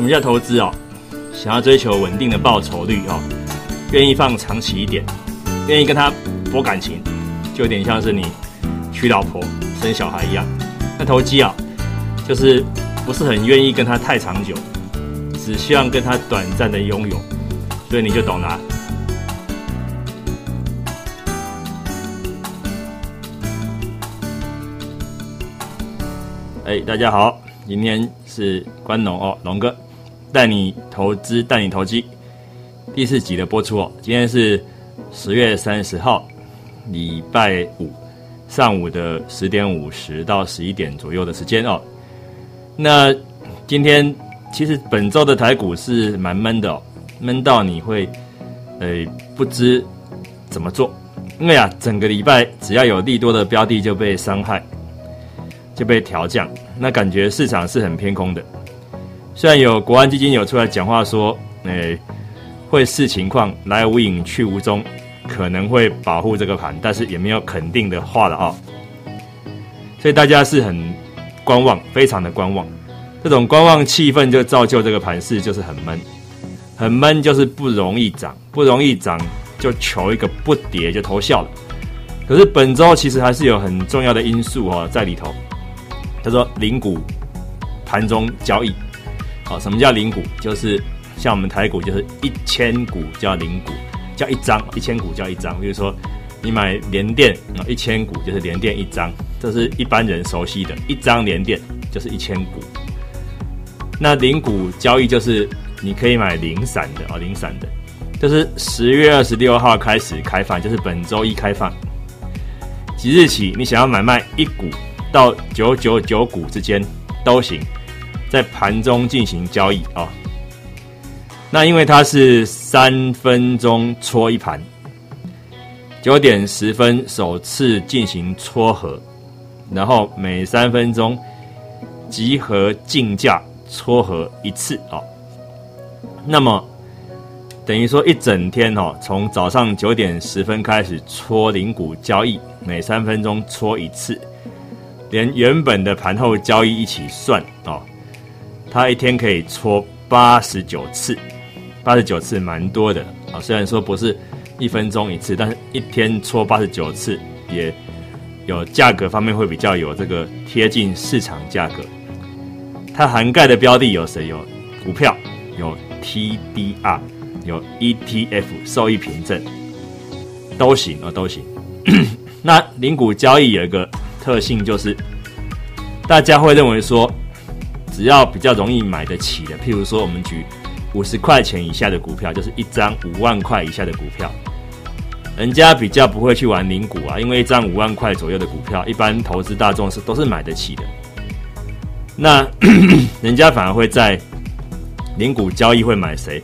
什么叫投资哦？想要追求稳定的报酬率哦，愿意放长期一点，愿意跟他博感情，就有点像是你娶老婆生小孩一样。那投机啊，就是不是很愿意跟他太长久，只希望跟他短暂的拥有，所以你就懂了。哎，大家好，今天是关龙哦，龙哥带你投资，带你投机第四集的播出哦。今天是十月三十号，礼拜五上午的十点五十到十一点左右的时间哦。那今天其实本周的台股是蛮闷的哦，闷到你会呃不知怎么做，因为啊整个礼拜只要有利多的标的就被伤害。就被调降，那感觉市场是很偏空的。虽然有国安基金有出来讲话说，诶，会视情况来无影去无踪，可能会保护这个盘，但是也没有肯定的话了啊。所以大家是很观望，非常的观望。这种观望气氛就造就这个盘势就是很闷，很闷就是不容易涨，不容易涨就求一个不跌就偷笑了。可是本周其实还是有很重要的因素哦在里头。他说：“零股盘中交易，好，什么叫零股？就是像我们台股，就是一千股叫零股，叫一张，一千股叫一张。比如说你买联电啊，一千股就是联电一张，这是一般人熟悉的，一张联电就是一千股。那零股交易就是你可以买零散的啊，零散的，就是十月二十六号开始开放，就是本周一开放，即日起你想要买卖一股。”到九九九股之间都行，在盘中进行交易啊。那因为它是三分钟搓一盘，九点十分首次进行撮合，然后每三分钟集合竞价撮合一次啊。那么等于说一整天哦，从早上九点十分开始搓零股交易，每三分钟搓一次。连原本的盘后交易一起算哦，他一天可以搓八十九次，八十九次蛮多的啊。虽然说不是一分钟一次，但是一天搓八十九次，也有价格方面会比较有这个贴近市场价格。它涵盖的标的有谁？有股票，有 TDR，有 ETF 收益凭证，都行啊，都行。那零股交易有一个。特性就是，大家会认为说，只要比较容易买得起的，譬如说，我们举五十块钱以下的股票，就是一张五万块以下的股票，人家比较不会去玩零股啊，因为一张五万块左右的股票，一般投资大众是都是买得起的。那 人家反而会在零股交易会买谁？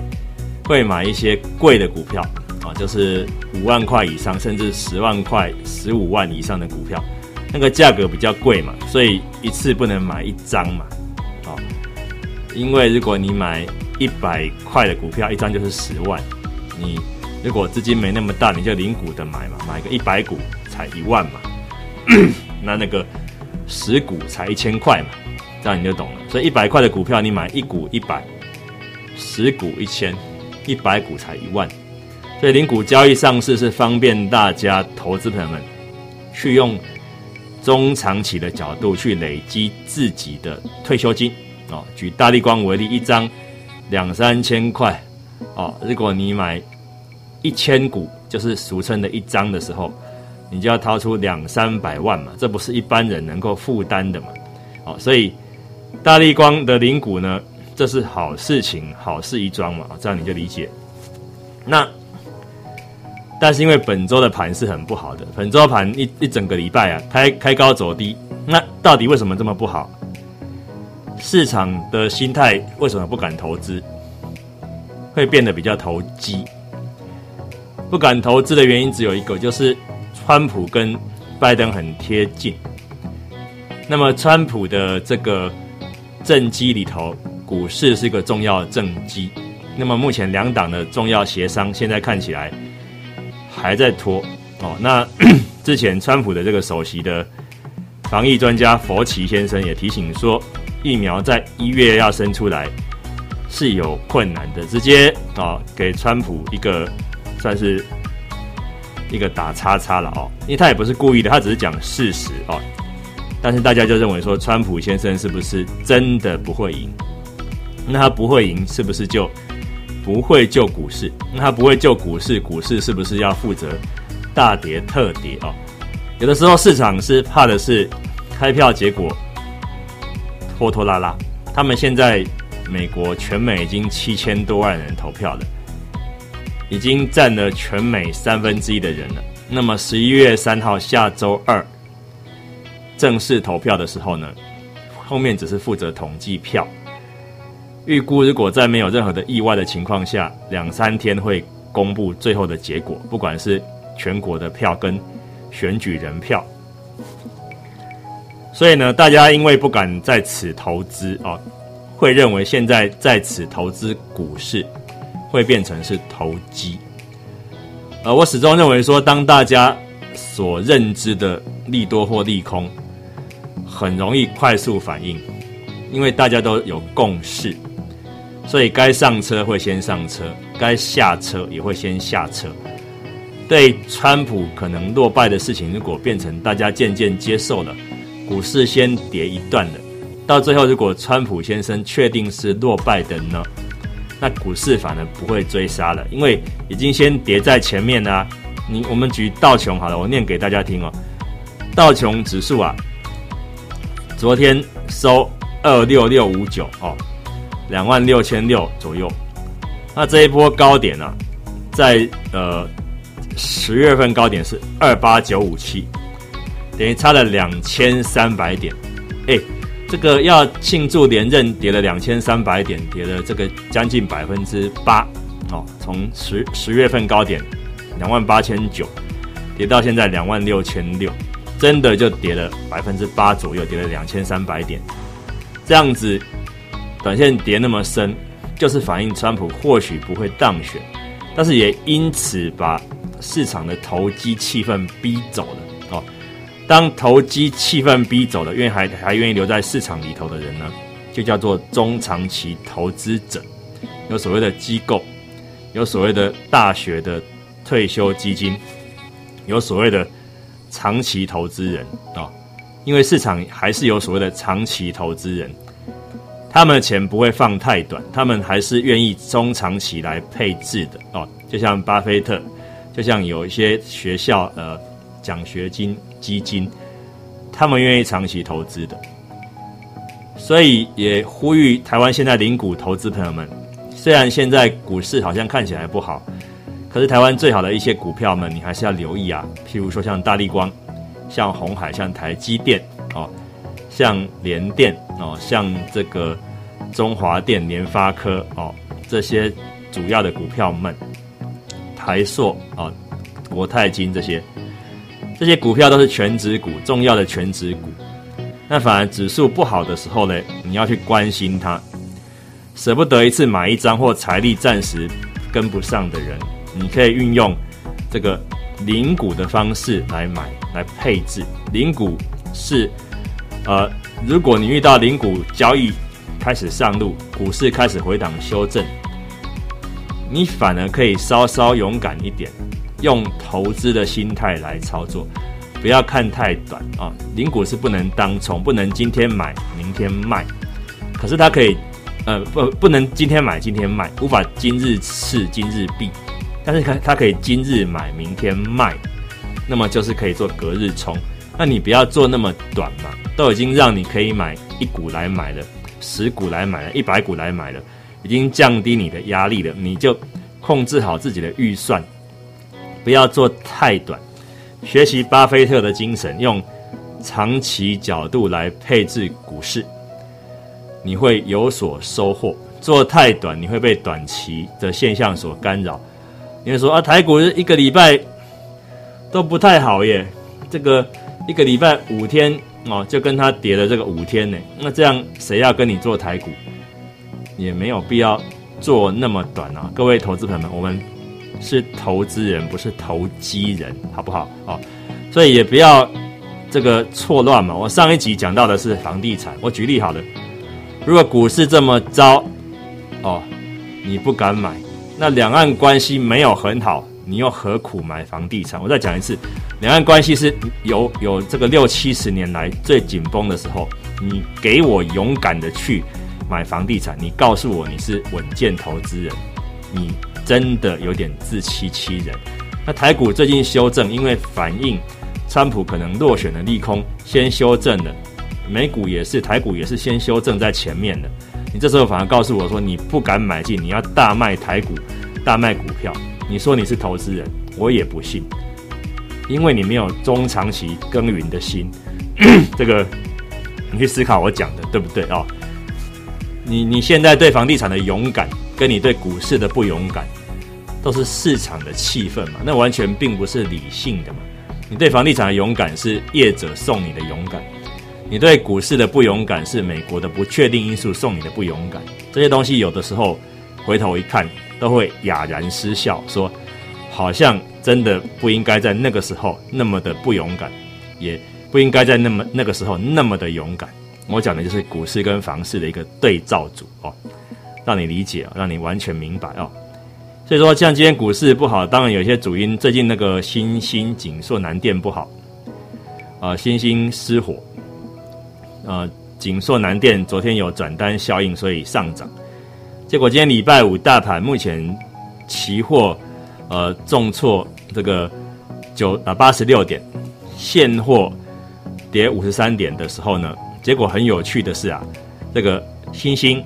会买一些贵的股票啊，就是五万块以上，甚至十万块、十五万以上的股票。那个价格比较贵嘛，所以一次不能买一张嘛，因为如果你买一百块的股票，一张就是十万，你如果资金没那么大，你就零股的买嘛，买个一百股才一万嘛，那那个十股才一千块嘛，这样你就懂了。所以一百块的股票，你买一股一百，十股一千，一百股才一万，所以零股交易上市是方便大家投资朋友们去用。中长期的角度去累积自己的退休金哦。举大力光为例，一张两三千块哦。如果你买一千股，就是俗称的一张的时候，你就要掏出两三百万嘛，这不是一般人能够负担的嘛。哦，所以大力光的零股呢，这是好事情，好事一桩嘛，这样你就理解。那。但是因为本周的盘是很不好的，本周盘一一整个礼拜啊，开开高走低，那到底为什么这么不好？市场的心态为什么不敢投资？会变得比较投机？不敢投资的原因只有一个，就是川普跟拜登很贴近。那么川普的这个政绩里头，股市是一个重要的政绩。那么目前两党的重要协商，现在看起来。还在拖哦。那 之前川普的这个首席的防疫专家佛奇先生也提醒说，疫苗在一月要生出来，是有困难的，直接啊给川普一个算是一个打叉叉了哦，因为他也不是故意的，他只是讲事实哦。但是大家就认为说，川普先生是不是真的不会赢？那他不会赢，是不是就不会救股市？那他不会救股市，股市是不是要负责大跌特跌哦？有的时候市场是怕的是开票结果拖拖拉拉。他们现在美国全美已经七千多万人投票了，已经占了全美三分之一的人了。那么十一月三号下周二正式投票的时候呢，后面只是负责统计票。预估如果在没有任何的意外的情况下，两三天会公布最后的结果，不管是全国的票跟。选举人票，所以呢，大家因为不敢在此投资啊，会认为现在在此投资股市会变成是投机。呃，我始终认为说，当大家所认知的利多或利空，很容易快速反应，因为大家都有共识，所以该上车会先上车，该下车也会先下车。对川普可能落败的事情，如果变成大家渐渐接受了，股市先跌一段的，到最后如果川普先生确定是落败的呢，那股市反而不会追杀了，因为已经先跌在前面啦。你我们举道琼好了，我念给大家听哦。道琼指数啊，昨天收二六六五九哦，两万六千六左右。那这一波高点呢，在呃。十月份高点是二八九五七，等于差了两千三百点。哎，这个要庆祝连任，跌了两千三百点，跌了这个将近百分之八哦。从十十月份高点两万八千九，跌到现在两万六千六，真的就跌了百分之八左右，跌了两千三百点。这样子，短线跌那么深，就是反映川普或许不会当选，但是也因此把。市场的投机气氛逼走了哦。当投机气氛逼走了，愿还还愿意留在市场里头的人呢，就叫做中长期投资者。有所谓的机构，有所谓的大学的退休基金，有所谓的长期投资人啊。因为市场还是有所谓的长期投资人，他们的钱不会放太短，他们还是愿意中长期来配置的哦。就像巴菲特。就像有一些学校呃奖学金基金，他们愿意长期投资的，所以也呼吁台湾现在零股投资朋友们，虽然现在股市好像看起来不好，可是台湾最好的一些股票们，你还是要留意啊。譬如说像大立光、像红海、像台积电哦，像联电哦，像这个中华电、联发科哦，这些主要的股票们。台硕啊，国泰金这些，这些股票都是全指股，重要的全指股。那反而指数不好的时候呢，你要去关心它，舍不得一次买一张或财力暂时跟不上的人，你可以运用这个零股的方式来买来配置。零股是呃，如果你遇到零股交易开始上路，股市开始回档修正。你反而可以稍稍勇敢一点，用投资的心态来操作，不要看太短啊。零股是不能当冲，不能今天买明天卖。可是它可以，呃，不，不能今天买今天卖，无法今日事今日毕。但是它它可以今日买明天卖，那么就是可以做隔日冲。那你不要做那么短嘛，都已经让你可以买一股来买了，十股来买了，一百股来买了。已经降低你的压力了，你就控制好自己的预算，不要做太短。学习巴菲特的精神，用长期角度来配置股市，你会有所收获。做太短，你会被短期的现象所干扰。你会说啊，台股一个礼拜都不太好耶，这个一个礼拜五天哦，就跟他跌了这个五天呢，那这样谁要跟你做台股？也没有必要做那么短啊，各位投资朋友们，我们是投资人，不是投机人，好不好？哦，所以也不要这个错乱嘛。我上一集讲到的是房地产，我举例好了，如果股市这么糟，哦，你不敢买，那两岸关系没有很好，你又何苦买房地产？我再讲一次，两岸关系是有有这个六七十年来最紧绷的时候，你给我勇敢的去买房地产，你告诉我你是稳健投资人，你真的有点自欺欺人。那台股最近修正，因为反映川普可能落选的利空，先修正了。美股也是，台股也是先修正在前面的。你这时候反而告诉我说你不敢买进，你要大卖台股，大卖股票。你说你是投资人，我也不信，因为你没有中长期耕耘的心。这个你去思考我讲的对不对啊？你你现在对房地产的勇敢，跟你对股市的不勇敢，都是市场的气氛嘛？那完全并不是理性的嘛？你对房地产的勇敢是业者送你的勇敢。你对股市的不勇敢是美国的不确定因素送你的不勇敢，这些东西有的时候回头一看都会哑然失笑，说好像真的不应该在那个时候那么的不勇敢，也不应该在那么那个时候那么的勇敢。我讲的就是股市跟房市的一个对照组哦，让你理解，让你完全明白哦。所以说，像今天股市不好，当然有些主因，最近那个新兴锦硕南电不好，啊，新兴失火。呃，锦硕南电昨天有转单效应，所以上涨。结果今天礼拜五大盘目前期货呃重挫这个九啊八十六点，现货跌五十三点的时候呢，结果很有趣的是啊，这个新兴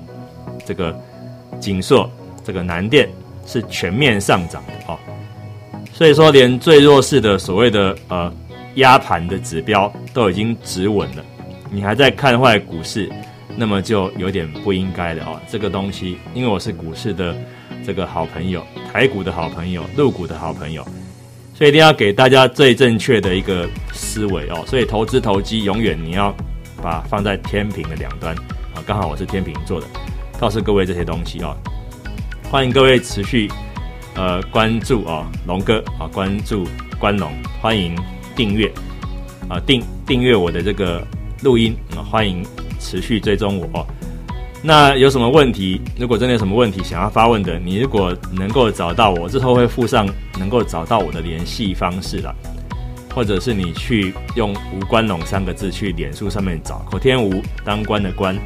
这个锦硕这个南电是全面上涨的哦。所以说，连最弱势的所谓的呃压盘的指标都已经止稳了。你还在看坏股市，那么就有点不应该的哦。这个东西，因为我是股市的这个好朋友，台股的好朋友，陆股的好朋友，所以一定要给大家最正确的一个思维哦。所以投资投机，永远你要把放在天平的两端啊。刚好我是天平座的，告诉各位这些东西哦。欢迎各位持续呃关注啊，龙哥啊，关注关龙，欢迎订阅啊，订订阅我的这个。录音啊，欢迎持续追踪我。那有什么问题？如果真的有什么问题想要发问的，你如果能够找到我，之后会附上能够找到我的联系方式了，或者是你去用“吴关龙”三个字去脸书上面找，口天吴当官的官，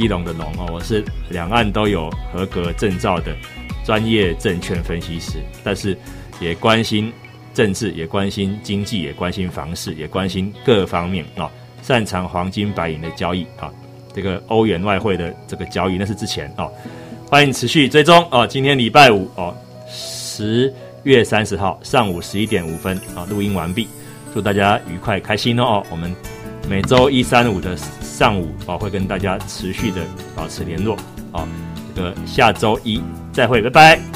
基隆的龙哦，我是两岸都有合格证照的专业证券分析师，但是也关心政治，也关心经济，也关心房市，也关心各方面啊。擅长黄金白银的交易啊，这个欧元外汇的这个交易那是之前哦，欢迎持续追踪哦。今天礼拜五哦，十月三十号上午十一点五分啊，录音完毕，祝大家愉快开心哦。我们每周一、三、五的上午啊，会跟大家持续的保持联络啊。这个下周一再会，拜拜。